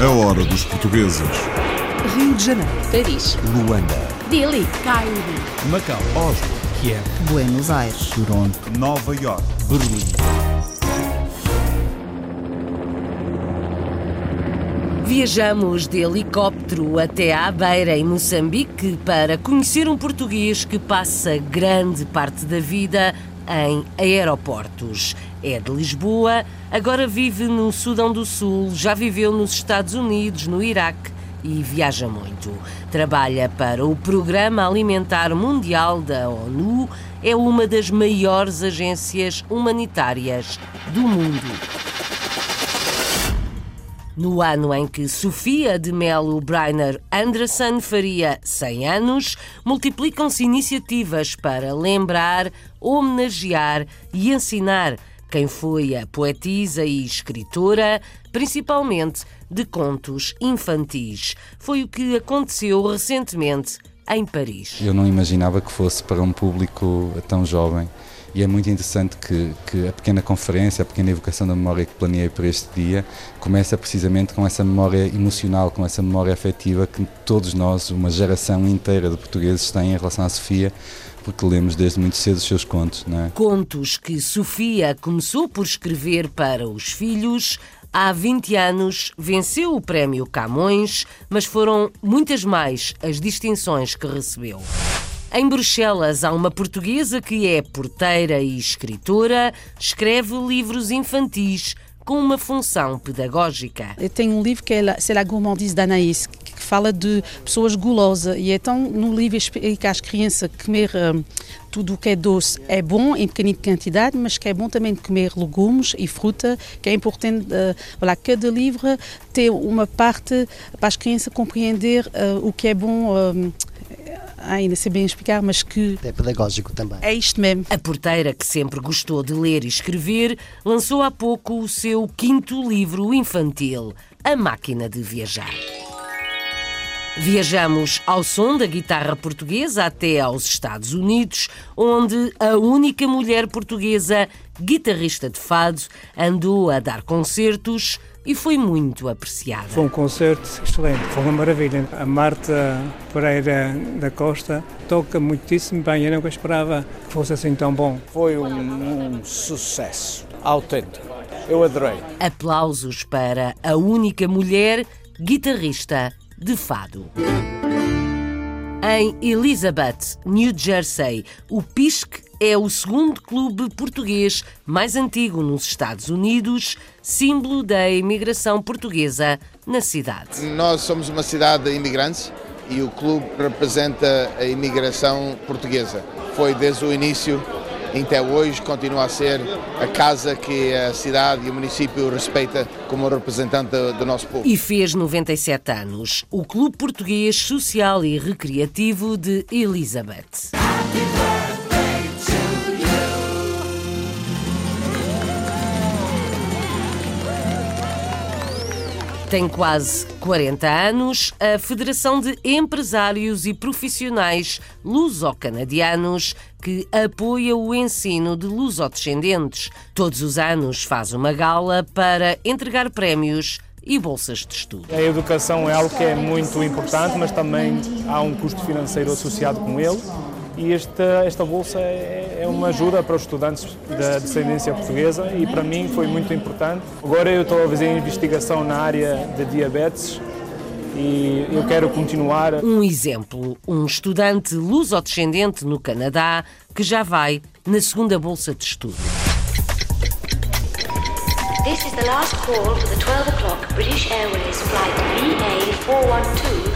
A hora dos portugueses. Rio de Janeiro, Paris, Luanda, Delhi, Cairo, Macau, Oslo, Kiev, Buenos Aires, Toronto, Nova York. Berlim. Viajamos de helicóptero até à Beira, em Moçambique, para conhecer um português que passa grande parte da vida em aeroportos. É de Lisboa, agora vive no Sudão do Sul, já viveu nos Estados Unidos, no Iraque e viaja muito. Trabalha para o Programa Alimentar Mundial da ONU, é uma das maiores agências humanitárias do mundo. No ano em que Sofia de Melo Breiner Anderson faria 100 anos, multiplicam-se iniciativas para lembrar, homenagear e ensinar quem foi a poetisa e escritora, principalmente de contos infantis. Foi o que aconteceu recentemente em Paris. Eu não imaginava que fosse para um público tão jovem e é muito interessante que, que, a pequena conferência, a pequena evocação da memória que planeei para este dia, começa precisamente com essa memória emocional, com essa memória afetiva que todos nós, uma geração inteira de portugueses, têm em relação à Sofia, porque lemos desde muito cedo os seus contos. Não é? Contos que Sofia começou por escrever para os filhos. Há 20 anos venceu o Prémio Camões, mas foram muitas mais as distinções que recebeu. Em Bruxelas há uma portuguesa que é porteira e escritora, escreve livros infantis com uma função pedagógica. Eu tenho um livro que é La, C'est la gourmandise que fala de pessoas gulosas. E então, no livro, explica às crianças que comer um, tudo o que é doce é bom em pequena quantidade, mas que é bom também comer legumes e fruta, que é importante. Uh, cada livro tem uma parte para as crianças compreender uh, o que é bom. Uh, ainda sei bem explicar, mas que. É pedagógico também. É isto mesmo. A porteira, que sempre gostou de ler e escrever, lançou há pouco o seu quinto livro infantil, A Máquina de Viajar. Viajamos ao som da guitarra portuguesa até aos Estados Unidos, onde a única mulher portuguesa guitarrista de fado andou a dar concertos e foi muito apreciada. Foi um concerto excelente, foi uma maravilha. A Marta Pereira da Costa toca muitíssimo bem, eu nunca esperava que fosse assim tão bom. Foi um, um sucesso autêntico, eu adorei. Aplausos para a única mulher guitarrista de fado. Em Elizabeth, New Jersey, o PISC é o segundo clube português mais antigo nos Estados Unidos, símbolo da imigração portuguesa na cidade. Nós somos uma cidade de imigrantes e o clube representa a imigração portuguesa. Foi desde o início até hoje continua a ser a casa que a cidade e o município respeita como representante do nosso povo. E fez 97 anos. O Clube Português Social e Recreativo de Elizabeth. Tem quase 40 anos, a Federação de Empresários e Profissionais Luso-Canadianos, que apoia o ensino de lusodescendentes. Todos os anos faz uma gala para entregar prémios e bolsas de estudo. A educação é algo que é muito importante, mas também há um custo financeiro associado com ele. E esta, esta bolsa é, é uma ajuda para os estudantes da descendência portuguesa e para mim foi muito importante. Agora eu estou a fazer investigação na área de diabetes e eu quero continuar. Um exemplo, um estudante lusodescendente no Canadá que já vai na segunda bolsa de estudo. This is the last call for the 12 o'clock British Airways flight VA412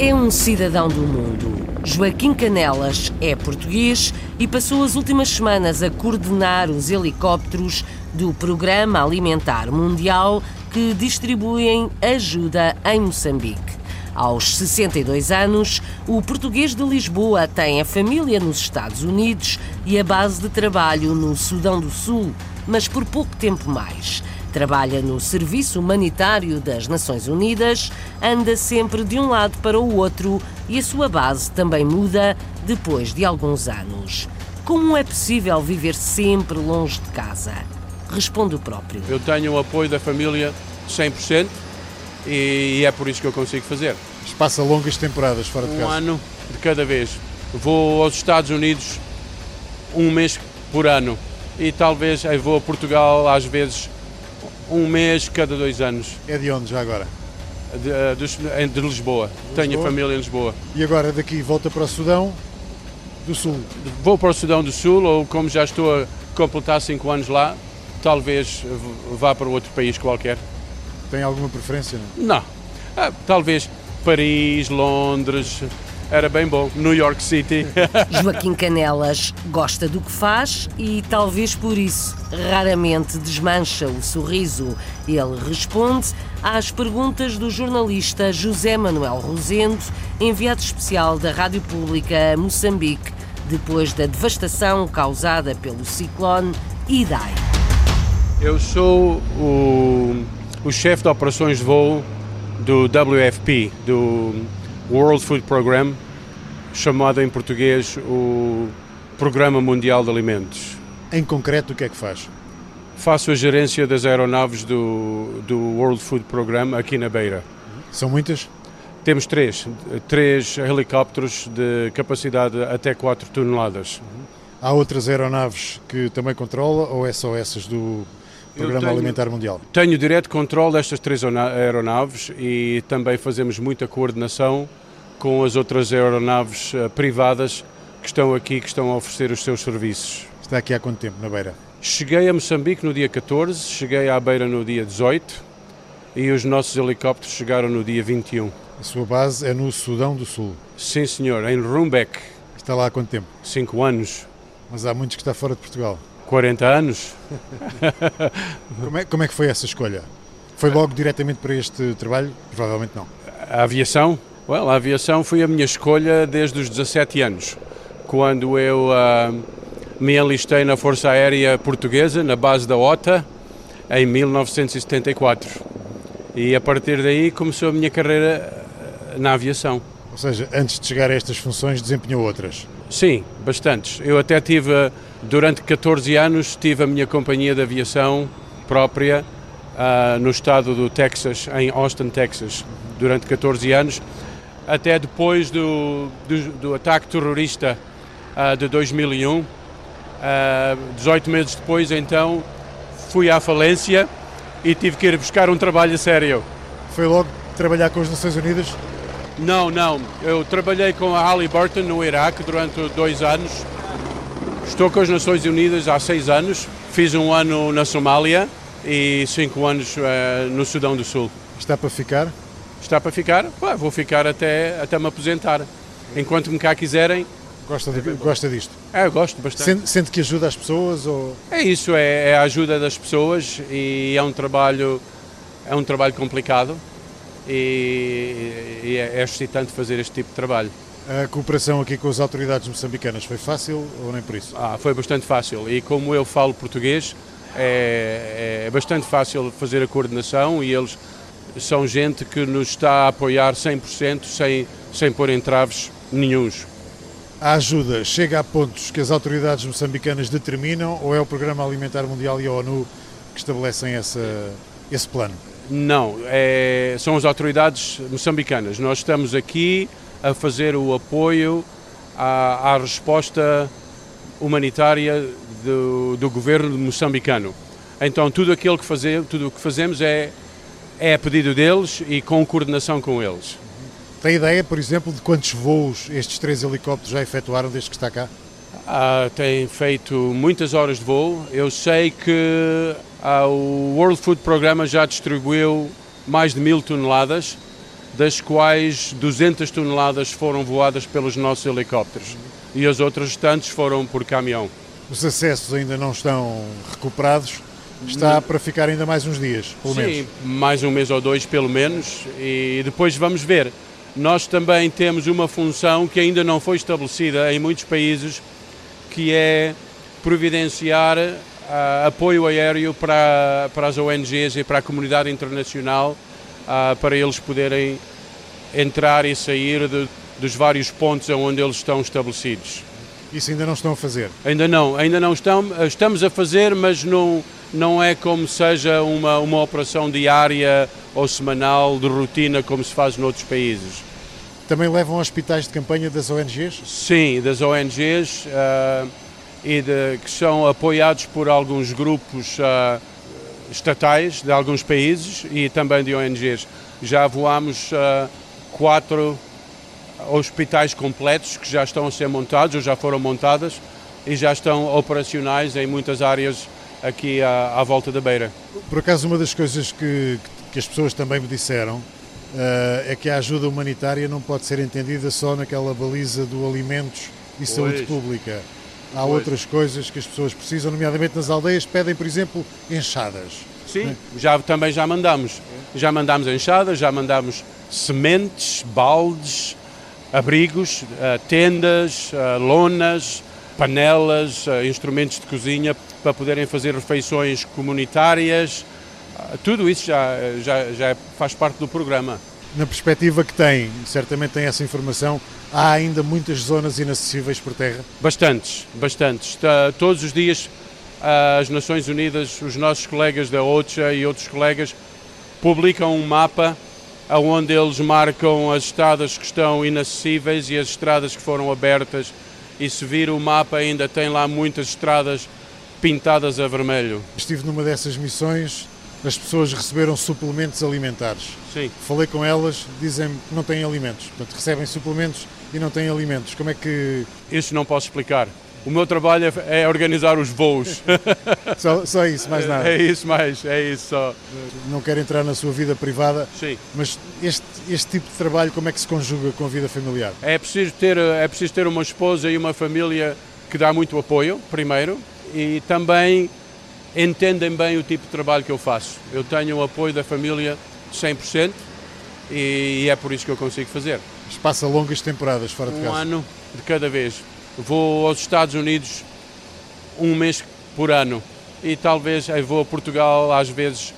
É um cidadão do mundo. Joaquim Canelas é português e passou as últimas semanas a coordenar os helicópteros do Programa Alimentar Mundial que distribuem ajuda em Moçambique. Aos 62 anos, o português de Lisboa tem a família nos Estados Unidos e a base de trabalho no Sudão do Sul, mas por pouco tempo mais. Trabalha no Serviço Humanitário das Nações Unidas, anda sempre de um lado para o outro e a sua base também muda depois de alguns anos. Como é possível viver sempre longe de casa? Responde o próprio. Eu tenho o apoio da família 100% e é por isso que eu consigo fazer. Mas passa longas temporadas fora de Um casa. ano de cada vez. Vou aos Estados Unidos um mês por ano e talvez eu vou a Portugal às vezes um mês cada dois anos. É de onde já agora? De, eh, em- de Lisboa. Tenho Lisboa? família em Lisboa. E agora daqui volta para o Sudão do Sul. Vou para o Sudão do Sul ou como já estou a completar cinco anos lá, talvez vá para outro país qualquer. Tem alguma preferência? Não? Não. Ah, talvez Paris, Londres, era bem bom. New York City. Joaquim Canelas gosta do que faz e talvez por isso raramente desmancha o sorriso. Ele responde às perguntas do jornalista José Manuel Rosendo, enviado especial da Rádio Pública a Moçambique, depois da devastação causada pelo ciclone Idai. Eu sou o, o chefe de operações de voo do WFP, do World Food Program, chamado em português o Programa Mundial de Alimentos. Em concreto, o que é que faz? Faço a gerência das aeronaves do, do World Food Program aqui na Beira. São muitas? Temos três, três helicópteros de capacidade até 4 toneladas. Há outras aeronaves que também controla ou é só essas do Programa tenho- Alimentar Mundial? Tenho direto controle destas três aeronaves e também fazemos muita coordenação com as outras aeronaves eh, privadas que estão aqui, que estão a oferecer os seus serviços. Está aqui há quanto tempo, na Beira? Cheguei a Moçambique no dia 14, cheguei à Beira no dia 18 e os nossos helicópteros chegaram no dia 21. A sua base é no Sudão do Sul. Sim, senhor, em Rumbek, Está lá há quanto tempo? 5 anos, Mas há muitos que está fora de Portugal. 40 anos. Como é, como é que foi essa escolha? Foi logo diretamente para este trabalho? Provavelmente não. A aviação? Well, a aviação foi a minha escolha desde os 17 anos, quando eu ah, me enlistei na Força Aérea Portuguesa, na base da OTA, em 1974. E a partir daí começou a minha carreira ah, na aviação. Ou seja, antes de chegar a estas funções, desempenhou outras. Sim, bastantes. Eu até tive, durante 14 anos, tive a minha companhia de aviação própria ah, no estado do Texas, em Austin, Texas, durante 14 anos, até depois do, do, do ataque terrorista ah, de 2001. Ah, 18 meses depois, então, fui à falência e tive que ir buscar um trabalho a sério. Foi logo trabalhar com as Nações Unidas? Não, não. Eu trabalhei com a Halliburton no Iraque durante dois anos. Estou com as Nações Unidas há seis anos. Fiz um ano na Somália e cinco anos eh, no Sudão do Sul. Está para ficar? Está para ficar? Pá, vou ficar até, até me aposentar. Enquanto me cá quiserem, Gosta, de- gosta disto? é, eu gosto bastante. Sente, sente que ajuda as pessoas ou É isso, é, é a ajuda das pessoas e é um trabalho, é um trabalho complicado e, e é, é excitante fazer este tipo de trabalho. a cooperação aqui com as autoridades moçambicanas foi fácil ou nem por isso? Ah, foi bastante fácil e como eu falo português é, é bastante fácil fazer a coordenação e eles são gente que nos está a apoiar 100% sem, sem pôr entraves nenhuns. A ajuda chega a pontos que as autoridades moçambicanas determinam ou é o Programa Alimentar Mundial e a ONU que estabelecem essa, esse plano? Não, é, são as autoridades moçambicanas. Nós estamos aqui a fazer o apoio à, à resposta humanitária do, do governo moçambicano. Então tudo aquilo que, faze, tudo o que fazemos é, é a pedido deles e com coordenação com eles. Tem ideia, por exemplo, de quantos voos estes três helicópteros já efetuaram desde que está cá? Ah, tem feito muitas horas de voo. Eu sei que ah, o World Food Programa já distribuiu mais de mil toneladas, das quais 200 toneladas foram voadas pelos nossos helicópteros e as outras restantes foram por caminhão. Os acessos ainda não estão recuperados, está para ficar ainda mais uns dias, pelo Sim, menos. mais um mês ou dois pelo menos e depois vamos ver. Nós também temos uma função que ainda não foi estabelecida em muitos países, que é providenciar ah, apoio aéreo para, para as ONGs e para a comunidade internacional, ah, para eles poderem entrar e sair de- dos vários pontos onde eles estão estabelecidos. Isso ainda não estão a fazer? Ainda não, ainda não estão, estamos a fazer, mas não, não é como seja uma, uma operação diária ou semanal de rotina como se faz noutros países. Também levam hospitais de campanha das ONGs? Sim, das ONGs uh, e de, que são apoiados por alguns grupos uh, estatais de alguns países e também de ONGs. Já voamos uh, quatro hospitais completos que já estão a ser montados ou já foram montadas e já estão operacionais em muitas áreas aqui à, à volta da beira. Por acaso, uma das coisas que, que as pessoas também me disseram uh, é que a ajuda humanitária não pode ser entendida só naquela baliza do alimentos e pois. saúde pública. Há pois. outras coisas que as pessoas precisam, nomeadamente nas aldeias, pedem, por exemplo, enxadas. Sim, já, também já mandamos. Já mandamos enxadas, já mandamos sementes, baldes, abrigos, uh, tendas, uh, lonas, panelas, instrumentos de cozinha para poderem fazer refeições comunitárias. Tudo isso já, já, já faz parte do programa. Na perspectiva que tem, certamente tem essa informação, há ainda muitas zonas inacessíveis por terra? Bastantes, bastantes. Todos os dias as Nações Unidas, os nossos colegas da OCHA e outros colegas publicam um mapa onde eles marcam as estradas que estão inacessíveis e as estradas que foram abertas e se vir o mapa ainda tem lá muitas estradas pintadas a vermelho. Estive numa dessas missões, as pessoas receberam suplementos alimentares. Sim. Falei com elas, dizem que não têm alimentos. Portanto, recebem suplementos e não têm alimentos. Como é que. Isso não posso explicar. O meu trabalho é, é organizar os voos. só, só, isso, mais nada. É isso, mais, é isso só. Não quero entrar na sua vida privada, Sim. mas este, este tipo de trabalho, como é que se conjuga com a vida familiar? É preciso ter, é preciso ter uma esposa e uma família que dá muito apoio, primeiro, e também entendem bem o tipo de trabalho que eu faço. Eu tenho o apoio da família 100% e é por isso que eu consigo fazer. Mas passa longas temporadas fora de casa? Um ano de cada vez. Vou aos Estados Unidos um mês por ano e talvez vou a Portugal às vezes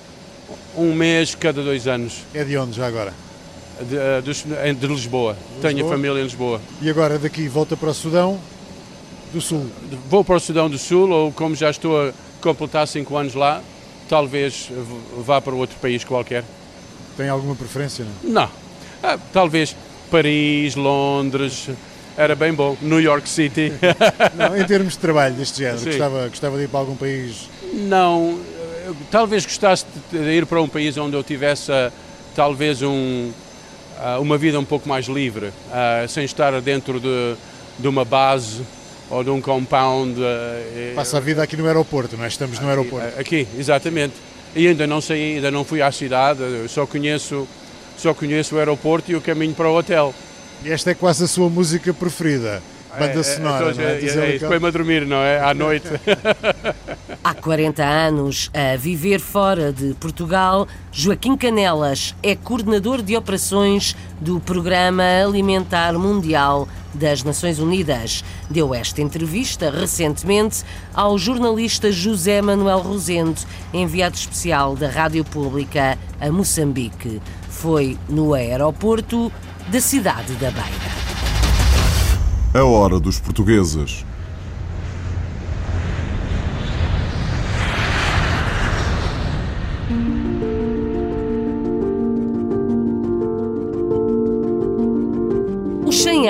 um mês cada dois anos. É de onde já agora? De, eh, de, de Lisboa. Lisboa. Tenho família em Lisboa. E agora daqui volta para o Sudão do Sul? Vou para o Sudão do Sul ou como já estou a completar cinco anos lá, talvez vá para outro país qualquer. Tem alguma preferência? Não. não. Ah, talvez Paris, Londres, era bem bom. New York City. Não, em termos de trabalho deste género, gostava, gostava de ir para algum país? Não, talvez gostasse de ir para um país onde eu tivesse talvez um, ah, uma vida um pouco mais livre, ah, sem estar dentro de, de uma base ou de um compound. Ah, Passa a vida aqui no aeroporto, não é? Estamos no aeroporto. Aqui, exatamente. E ainda não saí, ainda não fui à cidade, só conheço, só conheço o aeroporto e o caminho para o hotel. E esta é quase a sua música preferida, banda sonora, é, não é? é, é, é Põe-me a dormir, não é? À noite. Há 40 anos a viver fora de Portugal, Joaquim Canelas é coordenador de operações do Programa Alimentar Mundial das Nações Unidas. Deu esta entrevista recentemente ao jornalista José Manuel Rosendo, enviado especial da Rádio Pública a Moçambique. Foi no aeroporto da cidade da Beira. A hora dos portugueses.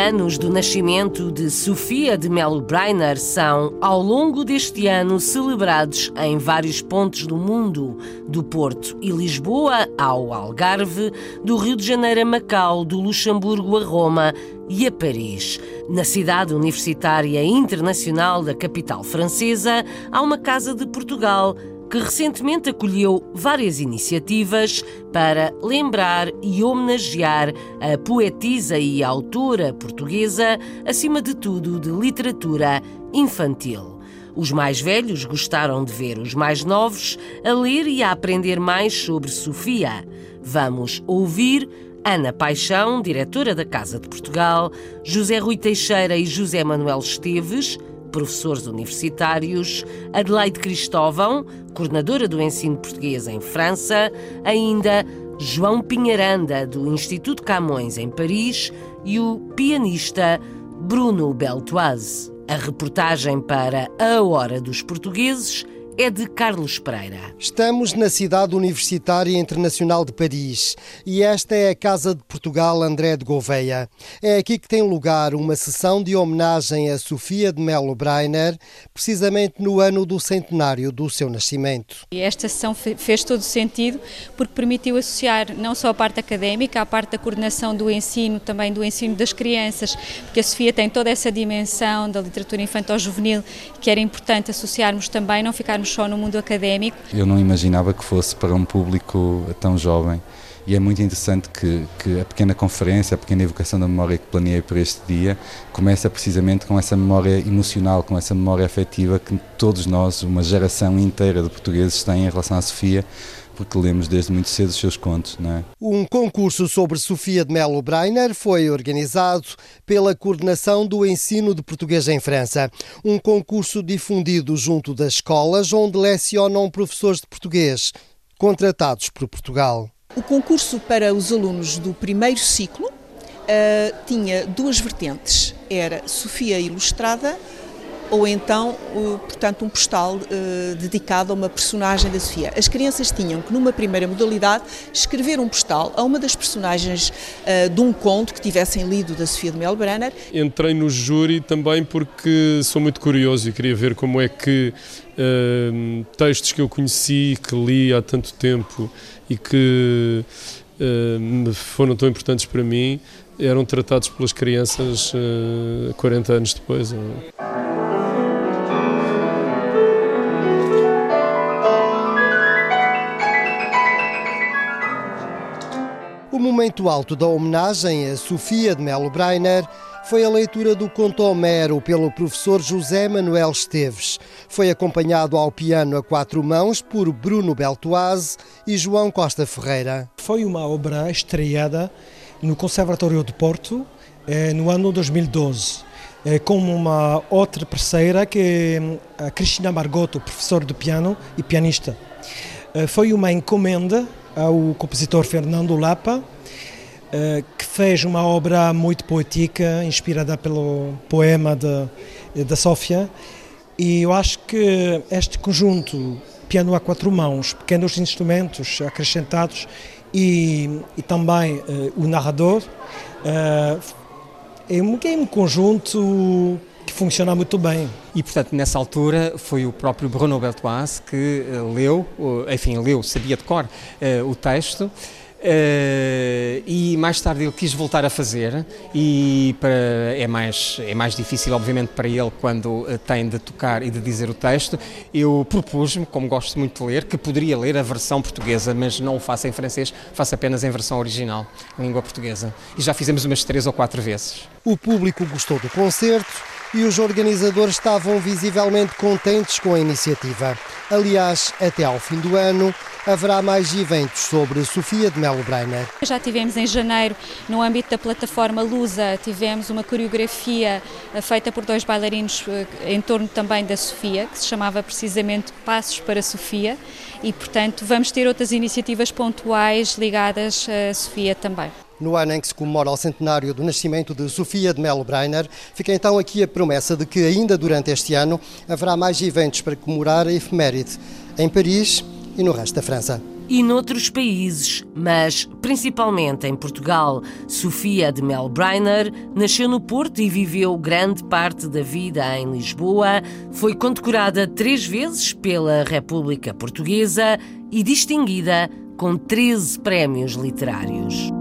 Anos do nascimento de Sofia de Melo Breiner são, ao longo deste ano, celebrados em vários pontos do mundo, do Porto e Lisboa ao Algarve, do Rio de Janeiro a Macau, do Luxemburgo a Roma e a Paris. Na cidade universitária internacional da capital francesa, há uma Casa de Portugal que recentemente acolheu várias iniciativas para lembrar e homenagear a poetisa e autora portuguesa, acima de tudo de literatura infantil. Os mais velhos gostaram de ver os mais novos a ler e a aprender mais sobre Sofia. Vamos ouvir Ana Paixão, diretora da Casa de Portugal, José Rui Teixeira e José Manuel Esteves, professores universitários, Adelaide Cristóvão, coordenadora do ensino português em França, ainda João Pinharanda, do Instituto Camões em Paris, e o pianista Bruno Beltoise. A reportagem para A Hora dos Portugueses é de Carlos Pereira. Estamos na cidade universitária internacional de Paris e esta é a Casa de Portugal André de Gouveia. É aqui que tem lugar uma sessão de homenagem a Sofia de Melo Breiner, precisamente no ano do centenário do seu nascimento. E esta sessão fez todo sentido porque permitiu associar não só a parte académica, a parte da coordenação do ensino, também do ensino das crianças, porque a Sofia tem toda essa dimensão da literatura infantil-juvenil que era importante associarmos também, não ficarmos só no mundo académico. Eu não imaginava que fosse para um público tão jovem e é muito interessante que, que, a pequena conferência, a pequena evocação da memória que planeei para este dia, começa precisamente com essa memória emocional, com essa memória afetiva que todos nós, uma geração inteira de portugueses, têm em relação à Sofia, porque lemos desde muito cedo os seus contos. Não é? Um concurso sobre Sofia de Melo Breiner foi organizado pela Coordenação do Ensino de Português em França. Um concurso difundido junto das escolas onde lecionam professores de português, contratados por Portugal. O concurso para os alunos do primeiro ciclo uh, tinha duas vertentes. Era Sofia Ilustrada ou então, portanto, um postal uh, dedicado a uma personagem da Sofia. As crianças tinham que, numa primeira modalidade, escrever um postal a uma das personagens uh, de um conto que tivessem lido da Sofia de Melbrenner. Entrei no júri também porque sou muito curioso e queria ver como é que uh, textos que eu conheci, que li há tanto tempo e que foram tão importantes para mim, eram tratados pelas crianças 40 anos depois. Momento alto da homenagem a Sofia de Melo Breiner foi a leitura do conto Homero pelo professor José Manuel Esteves. Foi acompanhado ao piano a quatro mãos por Bruno Beltoise e João Costa Ferreira. Foi uma obra estreada no Conservatório de Porto eh, no ano 2012 eh, com uma outra parceira que é a Cristina Margotto, professor de piano e pianista. Eh, foi uma encomenda ao compositor Fernando Lapa, eh, que fez uma obra muito poética, inspirada pelo poema de, da Sófia. E eu acho que este conjunto, piano a quatro mãos, pequenos instrumentos acrescentados e, e também uh, o narrador, uh, é, um, é um conjunto que funciona muito bem. E, portanto, nessa altura foi o próprio Bruno Beltoise que uh, leu, enfim, leu, sabia de cor o texto Uh, e mais tarde ele quis voltar a fazer e para, é, mais, é mais difícil obviamente para ele quando uh, tem de tocar e de dizer o texto. Eu propus-me, como gosto muito de ler que poderia ler a versão portuguesa mas não o faço em francês, faço apenas em versão original em língua portuguesa. E já fizemos umas três ou quatro vezes. O público gostou do concerto e os organizadores estavam visivelmente contentes com a iniciativa. Aliás, até ao fim do ano, haverá mais eventos sobre Sofia de Melo Breiner. Já tivemos em janeiro, no âmbito da plataforma Lusa, tivemos uma coreografia eh, feita por dois bailarinos eh, em torno também da Sofia, que se chamava precisamente Passos para Sofia, e portanto vamos ter outras iniciativas pontuais ligadas a Sofia também no ano em que se comemora o centenário do nascimento de Sofia de Melo Breiner. Fica então aqui a promessa de que ainda durante este ano haverá mais eventos para comemorar a efeméride em Paris e no resto da França e noutros países, mas principalmente em Portugal. Sofia de Melbreiner nasceu no Porto e viveu grande parte da vida em Lisboa. Foi condecorada três vezes pela República Portuguesa e distinguida com 13 prémios literários.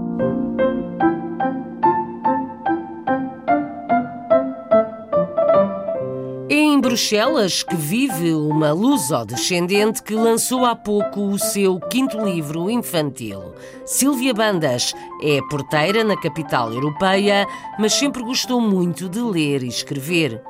Bruxelas que vive uma luso-descendente que lançou há pouco o seu quinto livro infantil. Silvia Bandas é porteira na capital europeia, mas sempre gostou muito de ler e escrever.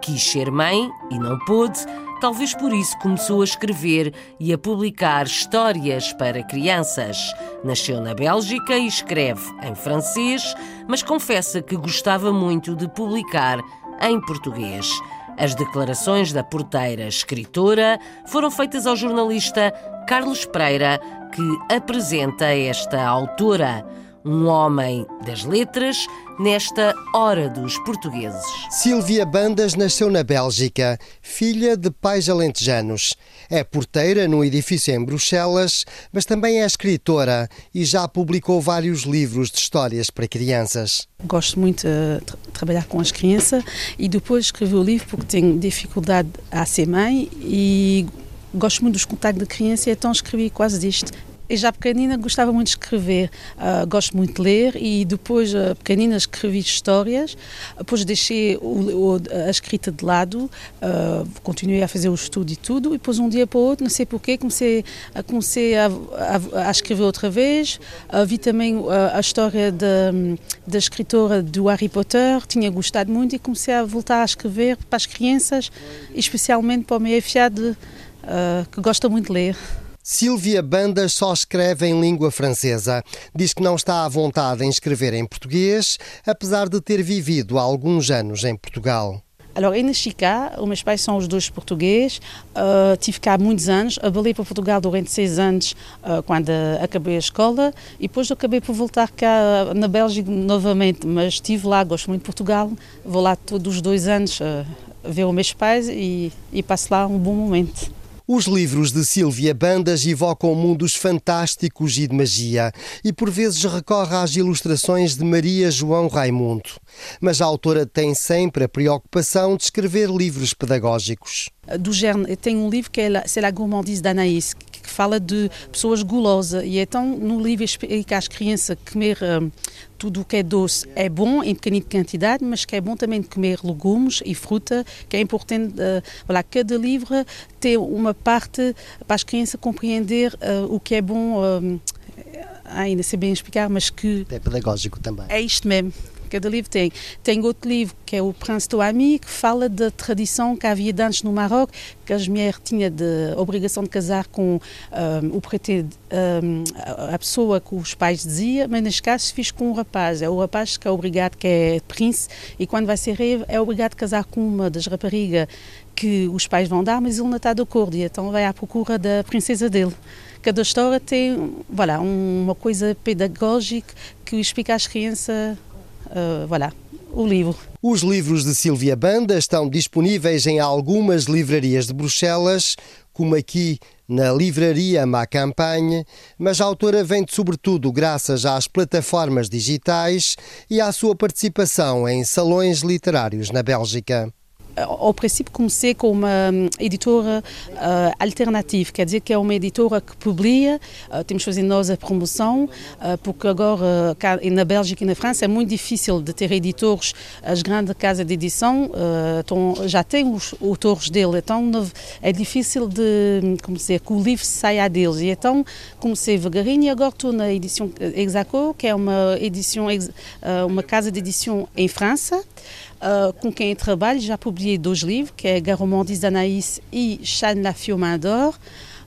Quis ser mãe e não pôde, talvez por isso começou a escrever e a publicar histórias para crianças. Nasceu na Bélgica e escreve em francês, mas confessa que gostava muito de publicar em português. As declarações da porteira escritora foram feitas ao jornalista Carlos Pereira, que apresenta esta autora. Um homem das letras, nesta Hora dos Portugueses. Silvia Bandas nasceu na Bélgica, filha de pais alentejanos. É porteira num edifício em Bruxelas, mas também é escritora e já publicou vários livros de histórias para crianças. Gosto muito de trabalhar com as crianças e depois escrevi o livro porque tenho dificuldade a ser mãe e gosto muito dos contactos de criança, então escrevi quase disto. E já pequenina gostava muito de escrever, uh, gosto muito de ler e depois, uh, pequenina, escrevi histórias, depois deixei o, o, a escrita de lado, uh, continuei a fazer o estudo e tudo, e depois um dia para o outro, não sei porquê, comecei, a, comecei a, a, a escrever outra vez, uh, vi também uh, a história da, escritora do Harry Potter, tinha gostado muito e comecei a voltar a escrever para as crianças, especialmente para o meu afiado, uh, que gosta muito de ler. Silvia Bandas só escreve em língua francesa. Diz que não está à vontade em escrever em português, apesar de ter vivido há alguns anos em Portugal. Alors, eu nasci cá, os meus pais são os dois portugueses, uh, tive cá muitos anos, abalei para Portugal durante seis anos uh, quando acabei a escola e depois acabei por voltar cá na Bélgica novamente, mas estive lá, gosto muito de Portugal, vou lá todos os dois anos uh, ver os meus pais e, e passo lá um bom momento. Os livros de Silvia Bandas evocam mundos fantásticos e de magia, e por vezes recorre às ilustrações de Maria João Raimundo. Mas a autora tem sempre a preocupação de escrever livros pedagógicos. Do género, tem um livro que é la, C'est la gourmandise d'Anaïs, fala de pessoas gulosas, e então no livro explica às crianças comer um, tudo o que é doce é bom em pequenina quantidade, mas que é bom também comer legumes e fruta, que é importante, uh, voilà, cada livro tem uma parte para as crianças compreender uh, o que é bom, uh, ainda sei bem explicar, mas que... É pedagógico também. É isto mesmo cada livro tem. Tem outro livro que é o Prince Touami, que fala da tradição que havia antes no Marrocos, que as mulheres tinham de obrigação de casar com um, o preto, um, a pessoa que os pais diziam, mas neste caso fiz com o rapaz. É o rapaz que é obrigado, que é príncipe, e quando vai ser rei é obrigado a casar com uma das raparigas que os pais vão dar, mas ele não está de acordo, e então vai à procura da princesa dele. Cada história tem voilà, uma coisa pedagógica que explica às crianças uh, voilà, o livro. Os livros de Silvia Banda estão disponíveis em algumas livrarias de Bruxelas, como aqui na livraria Ma Campagne, mas a autora vende sobretudo graças às plataformas digitais e à sua participação em salões literários na Bélgica ao princípio comecei com uma editora uh, alternativa, quer dizer que é uma editora que publica, uh, temos fazer nós a promoção, uh, porque agora cá, na Bélgica e na França é muito difícil de ter editores, as grandes casas de edição então, já têm os autores dele, então é difícil de, como dizer, que o livro saia deles, e então comecei devagarinho e agora estou na edição Exaco, que é uma edição, uma casa de edição em França, Uh, com quem eu trabalho. Já publiquei dois livros, que é Garomandis d'Anaïs e Chan la Fiumain d'Or.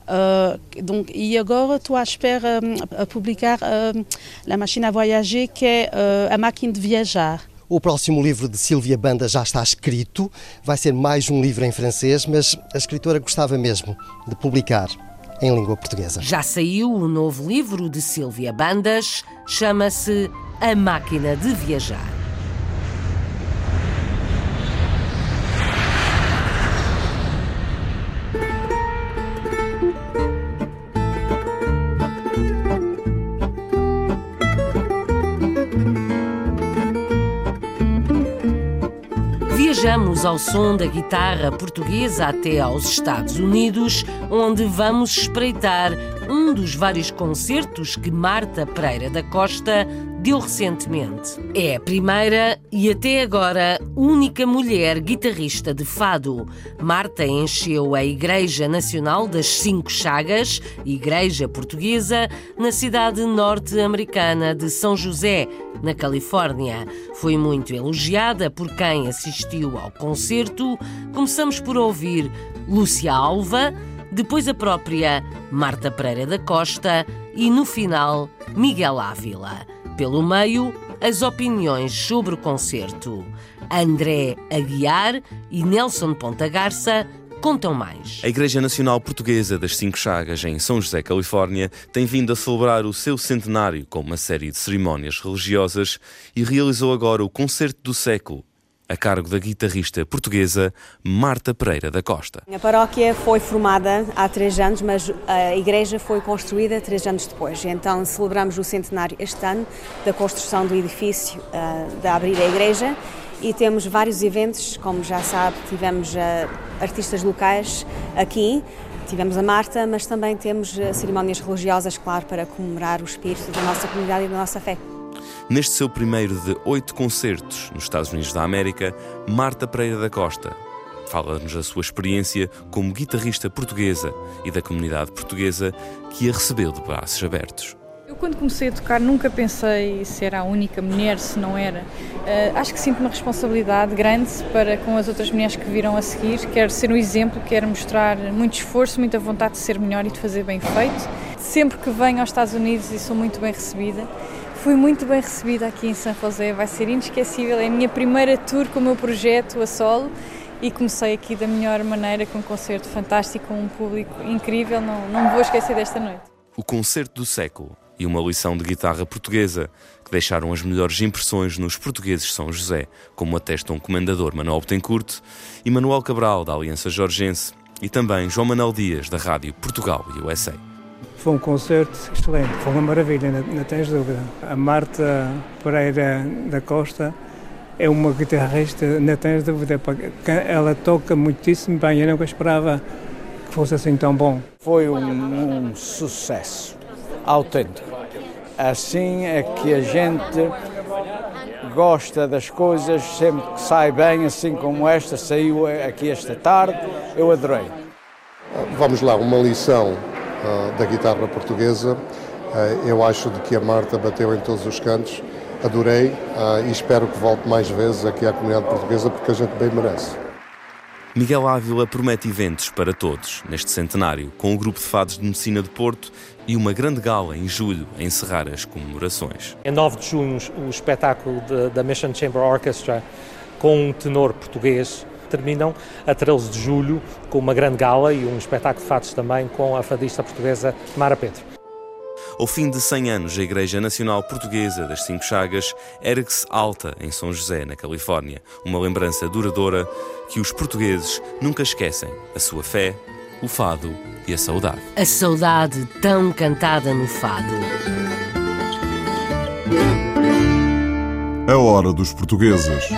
Uh, donc, e agora estou à espera um, a publicar uh, La Machine à Voyager, que é uh, a máquina de viajar. O próximo livro de Silvia Banda já está escrito, vai ser mais um livro em francês, mas a escritora gostava mesmo de publicar em língua portuguesa. Já saiu o novo livro de Silvia Bandas, chama-se A Máquina de Viajar. Viajamos ao som da guitarra portuguesa até aos Estados Unidos, onde vamos espreitar um dos vários concertos que Marta Pereira da Costa deu recentemente. É a primeira e até agora única mulher guitarrista de fado. Marta encheu a Igreja Nacional das Cinco Chagas, Igreja Portuguesa, na cidade norte-americana de São José, na Califórnia. Foi muito elogiada por quem assistiu ao concerto. Começamos por ouvir Lúcia Alva, depois a própria Marta Pereira da Costa e, no final, Miguel Ávila. Pelo meio, as opiniões sobre o concerto. André Aguiar e Nelson Ponta Garça contam mais. A Igreja Nacional Portuguesa das Cinco Chagas, em São José, Califórnia, tem vindo a celebrar o seu centenário com uma série de cerimónias religiosas e realizou agora o Concerto do Século, a cargo da guitarrista portuguesa Marta Pereira da Costa. A paróquia foi formada há três anos, mas a igreja foi construída três anos depois. Então celebramos o centenário este ano da construção do edifício, uh, de abrir a igreja e temos vários eventos, como já sabe, tivemos uh, artistas locais aqui, tivemos a Marta, mas também temos uh, cerimónias religiosas, claro, para comemorar o espírito da nossa comunidade e da nossa fé. Neste seu primeiro de oito concertos nos Estados Unidos da América, Marta Pereira da Costa fala-nos da sua experiência como guitarrista portuguesa e da comunidade portuguesa que a recebeu de braços abertos. Eu, quando comecei a tocar, nunca pensei se era a única mulher, se não era. Uh, acho que sinto uma responsabilidade grande para com as outras mulheres que viram a seguir. Quero ser um exemplo, quero mostrar muito esforço, muita vontade de ser melhor e de fazer bem feito. Sempre que venho aos Estados Unidos e sou muito bem recebida, Fui muito bem recebida aqui em São José, vai ser inesquecível. É a minha primeira tour com o meu projeto a solo e comecei aqui da melhor maneira com um concerto fantástico, com um público incrível. Não, não me vou esquecer desta noite. O concerto do século e uma lição de guitarra portuguesa que deixaram as melhores impressões nos portugueses São José, como atestam o comandador Manuel Betancourt e Manuel Cabral, da Aliança Jorgense, e também João Manuel Dias, da Rádio Portugal e USA. Foi um concerto excelente, foi uma maravilha, não, não tens dúvida. A Marta Pereira da Costa é uma guitarrista, não tens dúvida, ela toca muitíssimo bem, eu nunca esperava que fosse assim tão bom. Foi um, um sucesso autêntico. Assim é que a gente gosta das coisas, sempre que sai bem, assim como esta saiu aqui esta tarde, eu adorei. Vamos lá, uma lição da guitarra portuguesa. Eh, eu acho de que a Marta bateu em todos os cantos, adorei eh, e espero que volte mais vezes aqui à comunidade portuguesa porque a gente bem merece. Miguel Ávila promete eventos para todos neste centenário, com o grupo de fados de medicina de Porto e uma grande gala em julho a encerrar as comemorações. Em 9 de junho, o espetáculo da Mission Chamber Orchestra com um tenor português terminam a 13 de julho com uma grande gala e um espetáculo de fatos também com a fadista portuguesa Mara Pedro. Ao fim de 100 anos, a Igreja Nacional Portuguesa das Cinco Chagas ergue-se alta em São José, na Califórnia, uma lembrança duradoura que os portugueses nunca esquecem: a sua fé, o fado e a saudade. A saudade tão cantada no fado. A hora dos portugueses.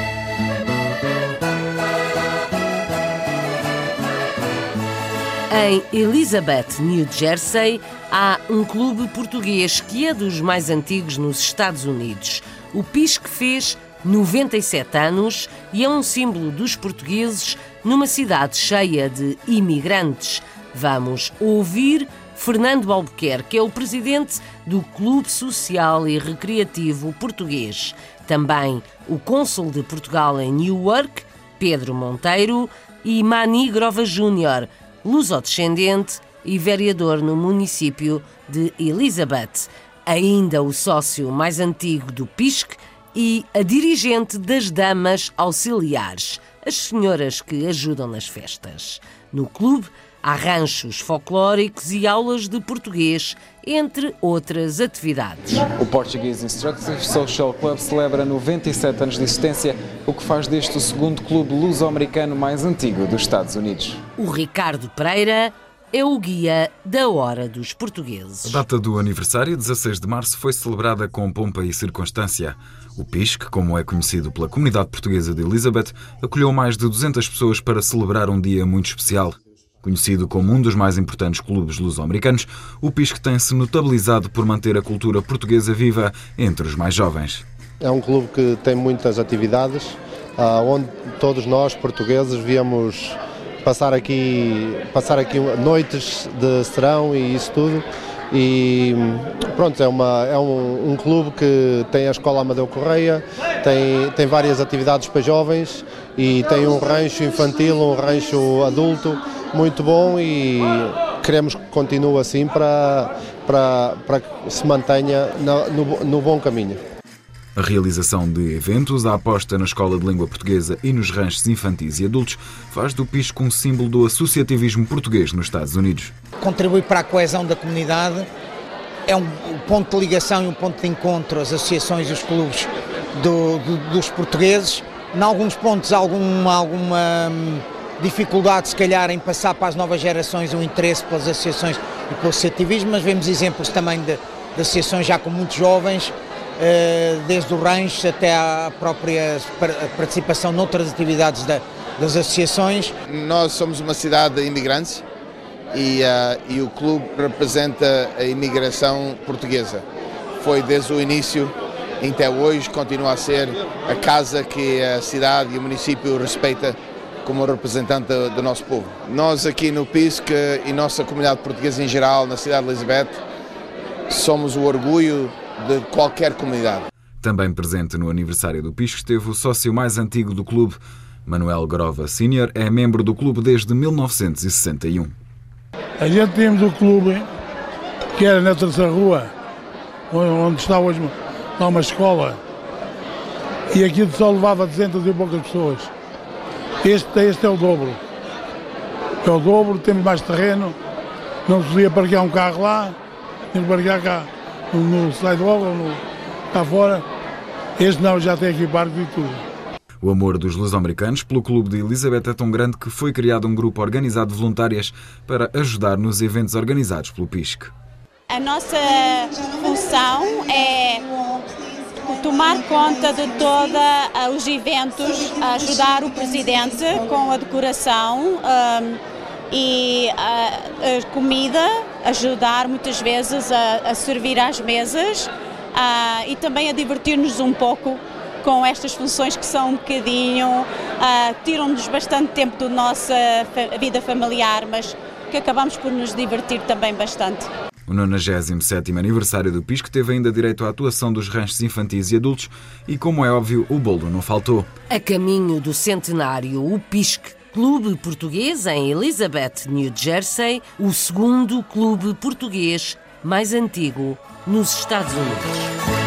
Em Elizabeth, New Jersey, há um clube português que é dos mais antigos nos Estados Unidos. O PISC fez 97 anos e é um símbolo dos portugueses numa cidade cheia de imigrantes. Vamos ouvir Fernando Albuquerque, que é o presidente do Clube Social e Recreativo Português. Também o cônsul de Portugal em Newark, Pedro Monteiro, e Mani Grova Júnior, lusodescendente e vereador no município de Elizabeth, ainda o sócio mais antigo do PISC e a dirigente das Damas Auxiliares, as senhoras que ajudam nas festas. No clube há ranchos folclóricos e aulas de português, entre outras atividades. O Portuguese Instructive Social Club celebra 97 anos de existência, o que faz deste o segundo clube luso-americano mais antigo dos Estados Unidos. O Ricardo Pereira é o guia da Hora dos Portugueses. A data do aniversário, 16 de março, foi celebrada com pompa e circunstância. O PISC, como é conhecido pela comunidade portuguesa de Elizabeth, acolheu mais de 200 pessoas para celebrar um dia muito especial. Conhecido como um dos mais importantes clubes luso-americanos, o PISC tem-se notabilizado por manter a cultura portuguesa viva entre os mais jovens. É um clube que tem muitas atividades, ah, onde todos nós, portugueses, viemos passar aqui, passar aqui noites de serão e isso tudo. E pronto, é, uma, é um, um, clube que tem a Escola Amadeu Correia, tem, tem várias atividades para jovens e tem um rancho infantil, um rancho adulto muito bom e queremos que continue assim para, para, para que se mantenha no, no, no bom caminho. A realização de eventos, a aposta na escola de língua portuguesa e nos ranchos infantis e adultos faz do Pisco um símbolo do associativismo português nos Estados Unidos. Contribui para a coesão da comunidade, é um ponto de ligação e um ponto de encontro as associações e os clubes do, do, dos portugueses. Em alguns pontos, alguma, alguma dificuldade, se calhar, em passar para as novas gerações o interesse pelas associações e pelo associativismo, mas vemos exemplos também de, de associações já com muitos jovens eh, desde o rancho até à própria participação noutras atividades da, das associações. Nós somos uma cidade de imigrantes e, uh, e o clube representa a imigração portuguesa. Foi desde o início até hoje, continua a ser a casa que a cidade e o município respeita como representante do nosso povo. Nós aqui no PISC e nossa comunidade portuguesa em geral, na cidade de Elizabeth, somos o orgulho de qualquer comunidade. Também presente no aniversário do Pisco esteve o sócio mais antigo do clube, Manuel Grova Senior, é membro do clube desde 1961. A gente tínhamos o clube que era na terceira rua, onde está hoje uma escola, e aqui só levava 200 e poucas pessoas. Este, este é o dobro. É o dobro, temos mais terreno, não se podia parquear um carro lá, temos que parquear cá no sidewalk ou no, cá fora. Este não, já tem aqui parque e tudo. O amor dos luso-americanos pelo Clube de Elizabeth é tão grande que foi criado um grupo organizado de voluntárias para ajudar nos eventos organizados pelo PISC. A nossa função é tomar conta de todos os eventos, ajudar o presidente com a decoração e a, a comida ajudar muitas vezes a, servir às mesas uh, e também a divertir-nos um pouco com estas funções que são um bocadinho, tiram-nos bastante tempo da nossa vida familiar, mas que acabamos por nos divertir também bastante. O 97 aniversário do PISC teve ainda direito à atuação dos ranchos infantis e adultos e, como é óbvio, o bolo não faltou. A caminho do centenário, o PISC clube português em Elizabeth, New Jersey, o segundo clube português mais antigo nos Estados Unidos.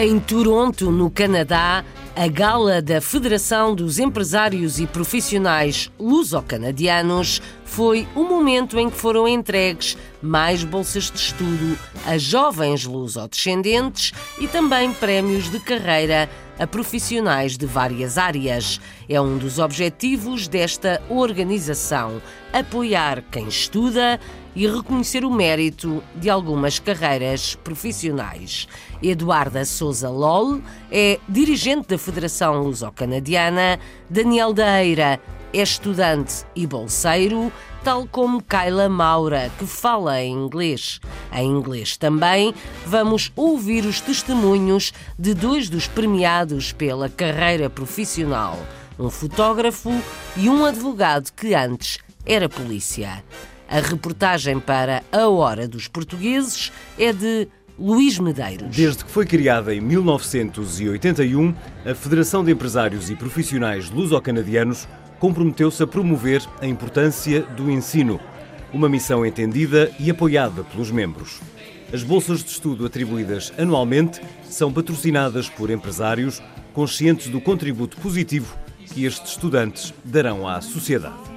Em Toronto, no Canadá, a gala da Federação dos Empresários e Profissionais Luso-Canadianos foi o momento em que foram entregues mais bolsas de estudo a jovens luso-descendentes e também prémios de carreira a profissionais de várias áreas. É um dos objetivos desta organização: apoiar quem estuda e reconhecer o mérito de algumas carreiras profissionais. Eduarda Souza Lol é dirigente da Federação Luso-Canadiana, Daniel Daeira é estudante e bolseiro, tal como Kyla Maura, que fala em inglês. Em inglês também, vamos ouvir os testemunhos de dois dos premiados pela carreira profissional, um fotógrafo e um advogado que antes era polícia. A reportagem para A Hora dos Portugueses é de Luís Medeiros. Desde que foi criada em 1981, a Federação de Empresários e Profissionais Luso-Canadianos comprometeu-se a promover a importância do ensino, uma missão entendida e apoiada pelos membros. As bolsas de estudo atribuídas anualmente são patrocinadas por empresários conscientes do contributo positivo que estes estudantes darão à sociedade.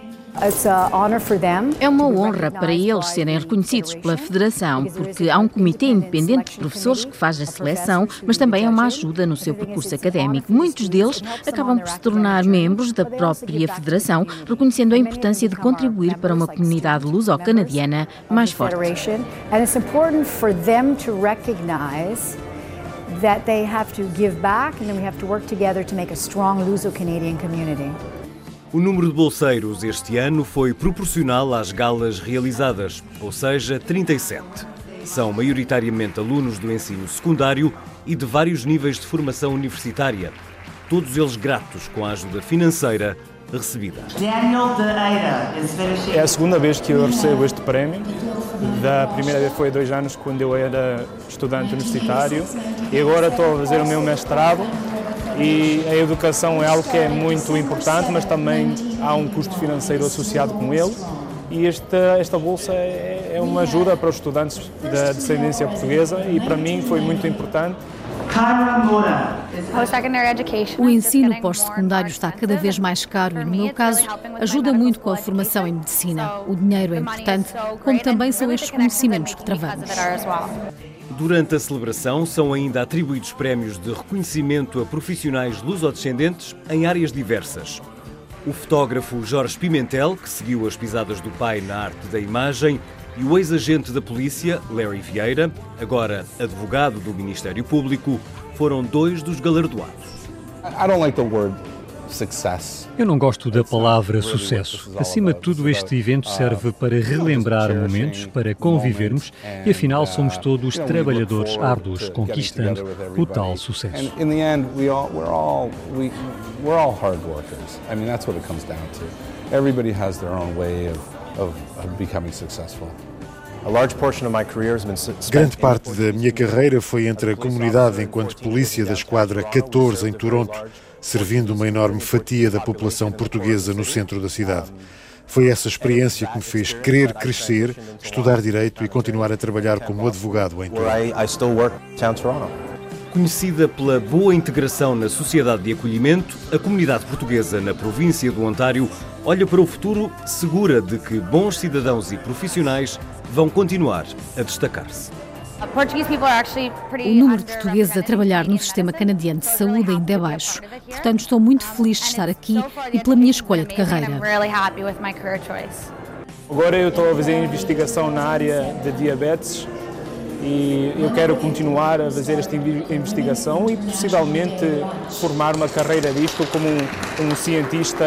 É uma honra para eles serem reconhecidos pela Federação, porque há um comitê independente de professores que faz a seleção, mas também é uma ajuda no seu percurso académico. Muitos deles acabam por se tornar membros da própria Federação, reconhecendo a importância de contribuir para uma comunidade luso-canadiana mais forte. that they have to give back and then we have to work together to make a strong Luso-Canadian community. O número de bolseiros este ano foi proporcional às galas realizadas, ou seja, 37. São maioritariamente alunos do ensino secundário e de vários níveis de formação universitária, todos eles gratos com a ajuda financeira recebida. É a segunda vez que eu recebo este prémio. Da primeira vez foi há dois anos, quando eu era estudante universitário, e agora estou a fazer o meu mestrado e a educação é algo que é muito importante, mas também há um custo financeiro associado com ele e esta, esta bolsa é, é uma ajuda para os estudantes da descendência portuguesa e para mim foi muito importante. O ensino pós-secundário está cada vez mais caro e, no meu caso, ajuda muito com a formação em medicina. O dinheiro é importante, como também são estes conhecimentos que travamos. Durante a celebração, são ainda atribuídos prémios de reconhecimento a profissionais lusodescendentes em áreas diversas. O fotógrafo Jorge Pimentel, que seguiu as pisadas do pai na arte da imagem, e o ex-agente da polícia, Larry Vieira, agora advogado do Ministério Público, foram dois dos galardoados. Eu não gosto da palavra sucesso. Acima de tudo, este evento serve para relembrar momentos, para convivermos e, afinal, somos todos trabalhadores árduos, conquistando o tal sucesso. Everybody has their own way of, of, of becoming successful. Grande parte da minha carreira foi entre a comunidade enquanto polícia da Esquadra 14 em Toronto, servindo uma enorme fatia da população portuguesa no centro da cidade. Foi essa experiência que me fez querer crescer, estudar direito e continuar a trabalhar como advogado em Toronto. Conhecida pela boa integração na sociedade de acolhimento, a comunidade portuguesa na província do Ontário olha para o futuro segura de que bons cidadãos e profissionais vão continuar a destacar-se. O número de portugueses a trabalhar no sistema canadiano de saúde ainda é baixo. Portanto, estou muito feliz de estar aqui e pela minha escolha de carreira. Agora eu estou a fazer investigação na área de diabetes e eu quero continuar a fazer esta investigação e possivelmente formar uma carreira disto como um, um cientista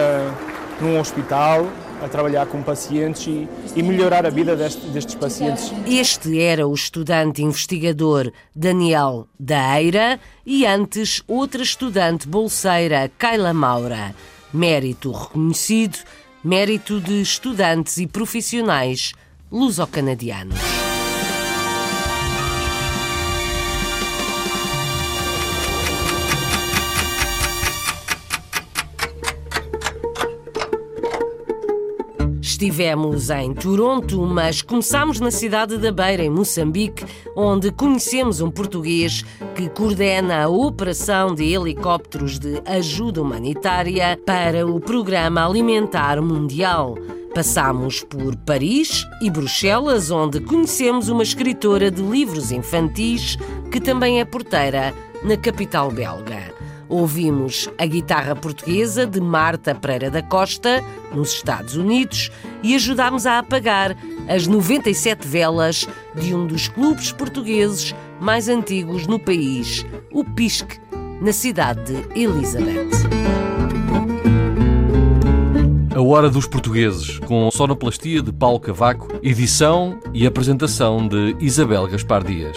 num hospital a trabalhar com pacientes e, e melhorar a vida deste, destes pacientes. Este era o estudante investigador Daniel Daeira e antes outra estudante bolseira, Kayla Maura. Mérito reconhecido, mérito de estudantes e profissionais luso-canadianos. Estivemos em Toronto, mas começámos na cidade da Beira, em Moçambique, onde conhecemos um português que coordena a operação de helicópteros de ajuda humanitária para o Programa Alimentar Mundial. Passamos por Paris e Bruxelas, onde conhecemos uma escritora de livros infantis que também é porteira na capital belga. Ouvimos a guitarra portuguesa de Marta Pereira da Costa, nos Estados Unidos, e ajudámos a apagar as 97 velas de um dos clubes portugueses mais antigos no país, o PISC, na cidade de Elizabeth. A Hora dos Portugueses, com sonoplastia de Paulo Cavaco, edição e apresentação de Isabel Gaspar Dias.